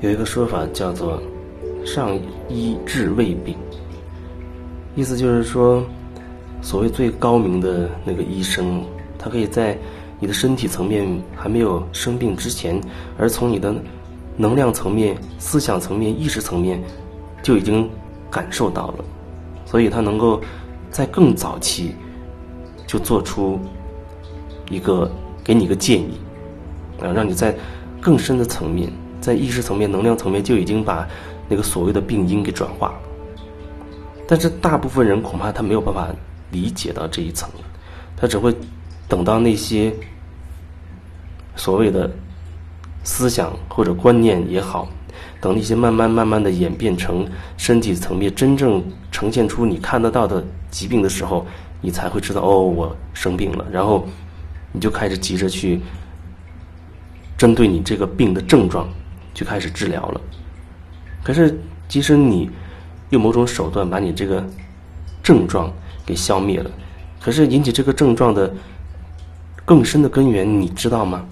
有一个说法叫做“上医治未病”，意思就是说，所谓最高明的那个医生，他可以在你的身体层面还没有生病之前，而从你的能量层面、思想层面、意识层面就已经感受到了，所以他能够在更早期就做出一个给你一个建议，啊，让你在更深的层面。在意识层面、能量层面就已经把那个所谓的病因给转化，但是大部分人恐怕他没有办法理解到这一层，他只会等到那些所谓的思想或者观念也好，等那些慢慢慢慢的演变成身体层面真正呈现出你看得到的疾病的时候，你才会知道哦，我生病了，然后你就开始急着去针对你这个病的症状。就开始治疗了，可是即使你用某种手段把你这个症状给消灭了，可是引起这个症状的更深的根源，你知道吗？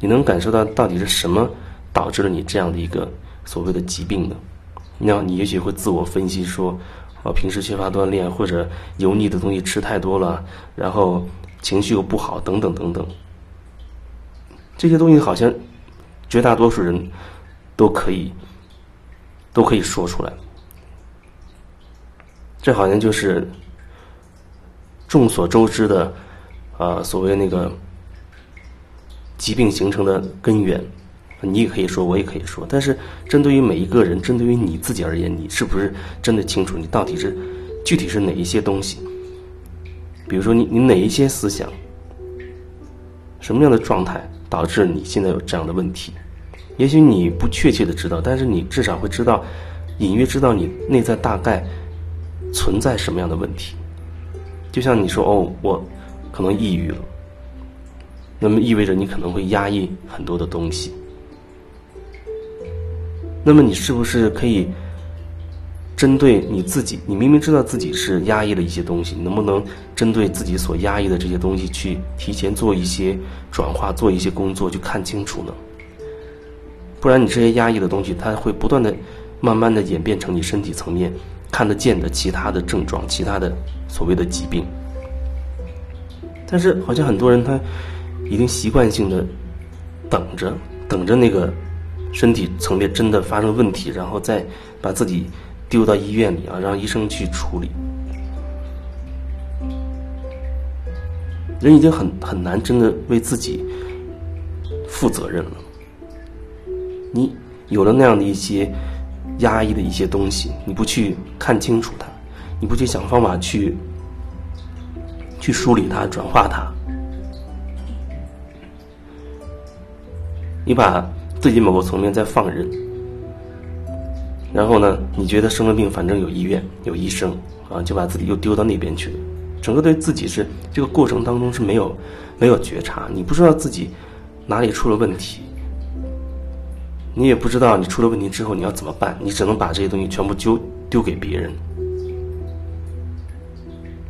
你能感受到到底是什么导致了你这样的一个所谓的疾病呢？那你也许会自我分析说，我平时缺乏锻炼，或者油腻的东西吃太多了，然后情绪又不好，等等等等，这些东西好像。绝大多数人都可以都可以说出来，这好像就是众所周知的啊，所谓那个疾病形成的根源。你也可以说，我也可以说，但是针对于每一个人，针对于你自己而言，你是不是真的清楚你到底是具体是哪一些东西？比如说，你你哪一些思想，什么样的状态导致你现在有这样的问题？也许你不确切的知道，但是你至少会知道，隐约知道你内在大概存在什么样的问题。就像你说哦，我可能抑郁了，那么意味着你可能会压抑很多的东西。那么你是不是可以针对你自己？你明明知道自己是压抑了一些东西，你能不能针对自己所压抑的这些东西去提前做一些转化，做一些工作，去看清楚呢？不然，你这些压抑的东西，它会不断的、慢慢的演变成你身体层面看得见的其他的症状、其他的所谓的疾病。但是，好像很多人他已经习惯性的等着，等着那个身体层面真的发生问题，然后再把自己丢到医院里啊，让医生去处理。人已经很很难真的为自己负责任了。你有了那样的一些压抑的一些东西，你不去看清楚它，你不去想方法去去梳理它、转化它，你把自己某个层面在放任，然后呢，你觉得生了病反正有医院有医生啊，就把自己又丢到那边去了，整个对自己是这个过程当中是没有没有觉察，你不知道自己哪里出了问题。你也不知道你出了问题之后你要怎么办，你只能把这些东西全部丢丢给别人。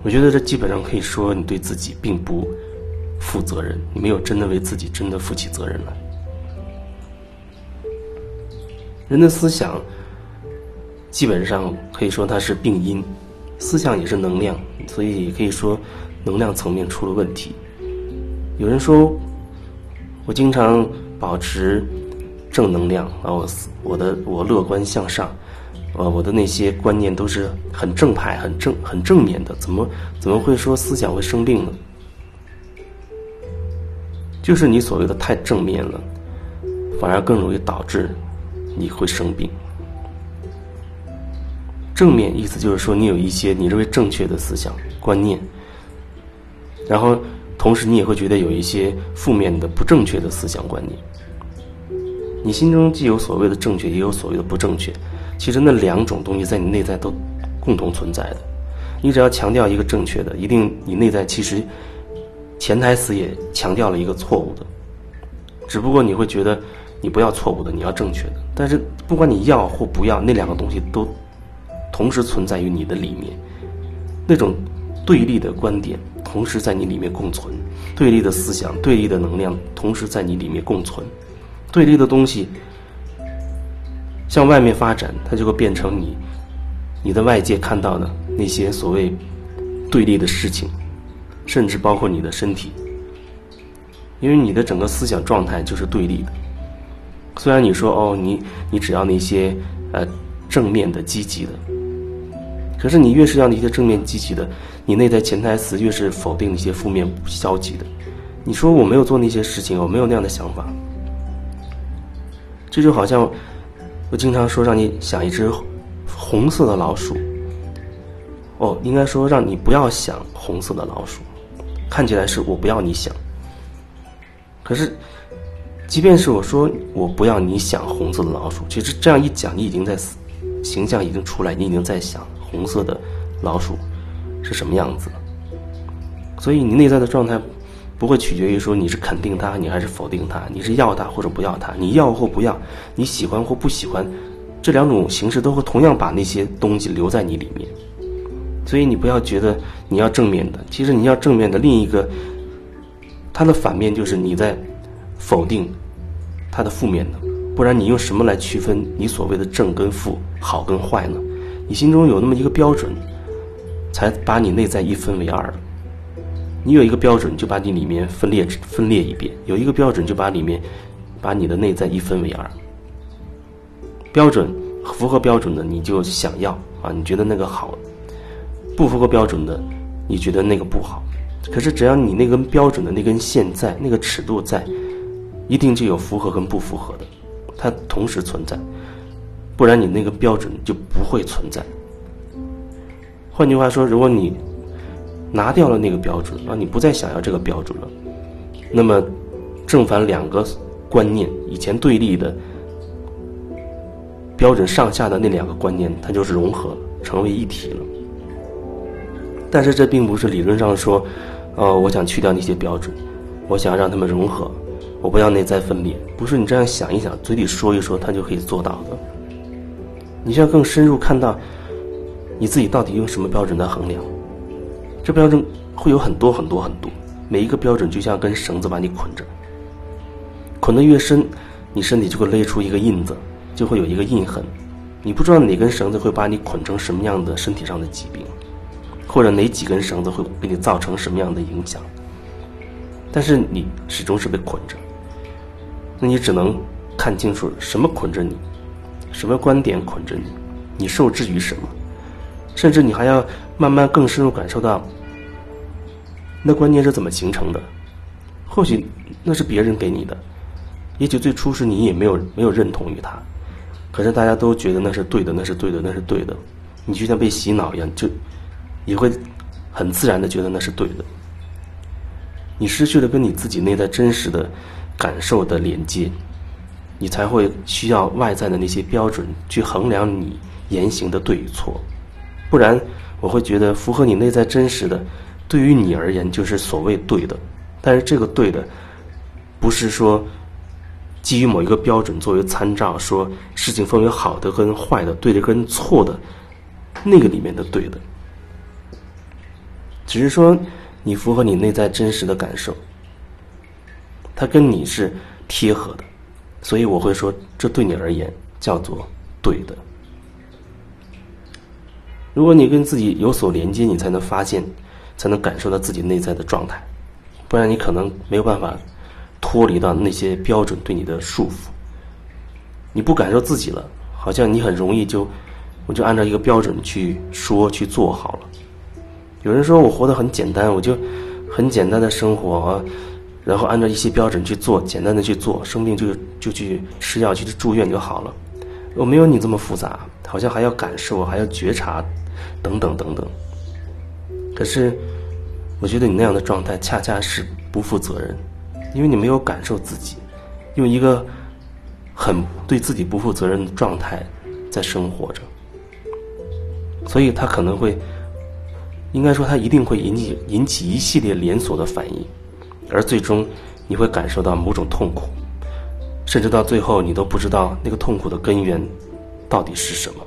我觉得这基本上可以说你对自己并不负责任，你没有真的为自己真的负起责任来。人的思想基本上可以说它是病因，思想也是能量，所以可以说能量层面出了问题。有人说，我经常保持。正能量啊！我我的我乐观向上，呃，我的那些观念都是很正派、很正、很正面的。怎么怎么会说思想会生病呢？就是你所谓的太正面了，反而更容易导致你会生病。正面意思就是说，你有一些你认为正确的思想观念，然后同时你也会觉得有一些负面的、不正确的思想观念。你心中既有所谓的正确，也有所谓的不正确。其实那两种东西在你内在都共同存在的。你只要强调一个正确的，一定你内在其实潜台词也强调了一个错误的。只不过你会觉得你不要错误的，你要正确的。但是不管你要或不要，那两个东西都同时存在于你的里面。那种对立的观点同时在你里面共存，对立的思想、对立的能量同时在你里面共存。对立的东西，向外面发展，它就会变成你，你的外界看到的那些所谓对立的事情，甚至包括你的身体，因为你的整个思想状态就是对立的。虽然你说哦，你你只要那些呃正面的、积极的，可是你越是要那些正面、积极的，你内在潜台词越是否定那些负面、消极的。你说我没有做那些事情，我没有那样的想法，这就好像我经常说让你想一只红色的老鼠，哦，应该说让你不要想红色的老鼠，看起来是我不要你想，可是。即便是我说我不要你想红色的老鼠，其实这样一讲，你已经在形象已经出来，你已经在想红色的老鼠是什么样子了。所以你内在的状态不会取决于说你是肯定它，你还是否定它，你是要它或者不要它，你要或不要，你喜欢或不喜欢，这两种形式都会同样把那些东西留在你里面。所以你不要觉得你要正面的，其实你要正面的另一个，它的反面就是你在否定。它的负面的，不然你用什么来区分你所谓的正跟负、好跟坏呢？你心中有那么一个标准，才把你内在一分为二你有一个标准，就把你里面分裂分裂一遍；有一个标准，就把里面把你的内在一分为二。标准符合标准的，你就想要啊，你觉得那个好；不符合标准的，你觉得那个不好。可是只要你那根标准的那根线在，那个尺度在。一定就有符合跟不符合的，它同时存在，不然你那个标准就不会存在。换句话说，如果你拿掉了那个标准啊，你不再想要这个标准了，那么正反两个观念以前对立的标准上下的那两个观念，它就是融合成为一体了。但是这并不是理论上说，呃，我想去掉那些标准，我想让他们融合。我不要内在分裂，不是你这样想一想，嘴里说一说，他就可以做到的。你需要更深入看到，你自己到底用什么标准来衡量？这标准会有很多很多很多，每一个标准就像根绳子把你捆着，捆得越深，你身体就会勒出一个印子，就会有一个印痕。你不知道哪根绳子会把你捆成什么样的身体上的疾病，或者哪几根绳子会给你造成什么样的影响，但是你始终是被捆着。那你只能看清楚什么捆着你，什么观点捆着你，你受制于什么，甚至你还要慢慢更深入感受到，那观念是怎么形成的。或许那是别人给你的，也许最初是你也没有没有认同于他，可是大家都觉得那是对的，那是对的，那是对的，你就像被洗脑一样，就也会很自然的觉得那是对的。你失去了跟你自己内在真实的。感受的连接，你才会需要外在的那些标准去衡量你言行的对与错，不然我会觉得符合你内在真实的，对于你而言就是所谓对的。但是这个对的，不是说基于某一个标准作为参照，说事情分为好的跟坏的，对的跟错的，那个里面的对的，只是说你符合你内在真实的感受。它跟你是贴合的，所以我会说，这对你而言叫做对的。如果你跟自己有所连接，你才能发现，才能感受到自己内在的状态，不然你可能没有办法脱离到那些标准对你的束缚。你不感受自己了，好像你很容易就我就按照一个标准去说去做好了。有人说我活得很简单，我就很简单的生活。然后按照一些标准去做，简单的去做，生病就就去吃药，去住院就好了。我没有你这么复杂，好像还要感受，还要觉察，等等等等。可是，我觉得你那样的状态恰恰是不负责任，因为你没有感受自己，用一个很对自己不负责任的状态在生活着，所以他可能会，应该说他一定会引起引起一系列连锁的反应。而最终，你会感受到某种痛苦，甚至到最后，你都不知道那个痛苦的根源到底是什么。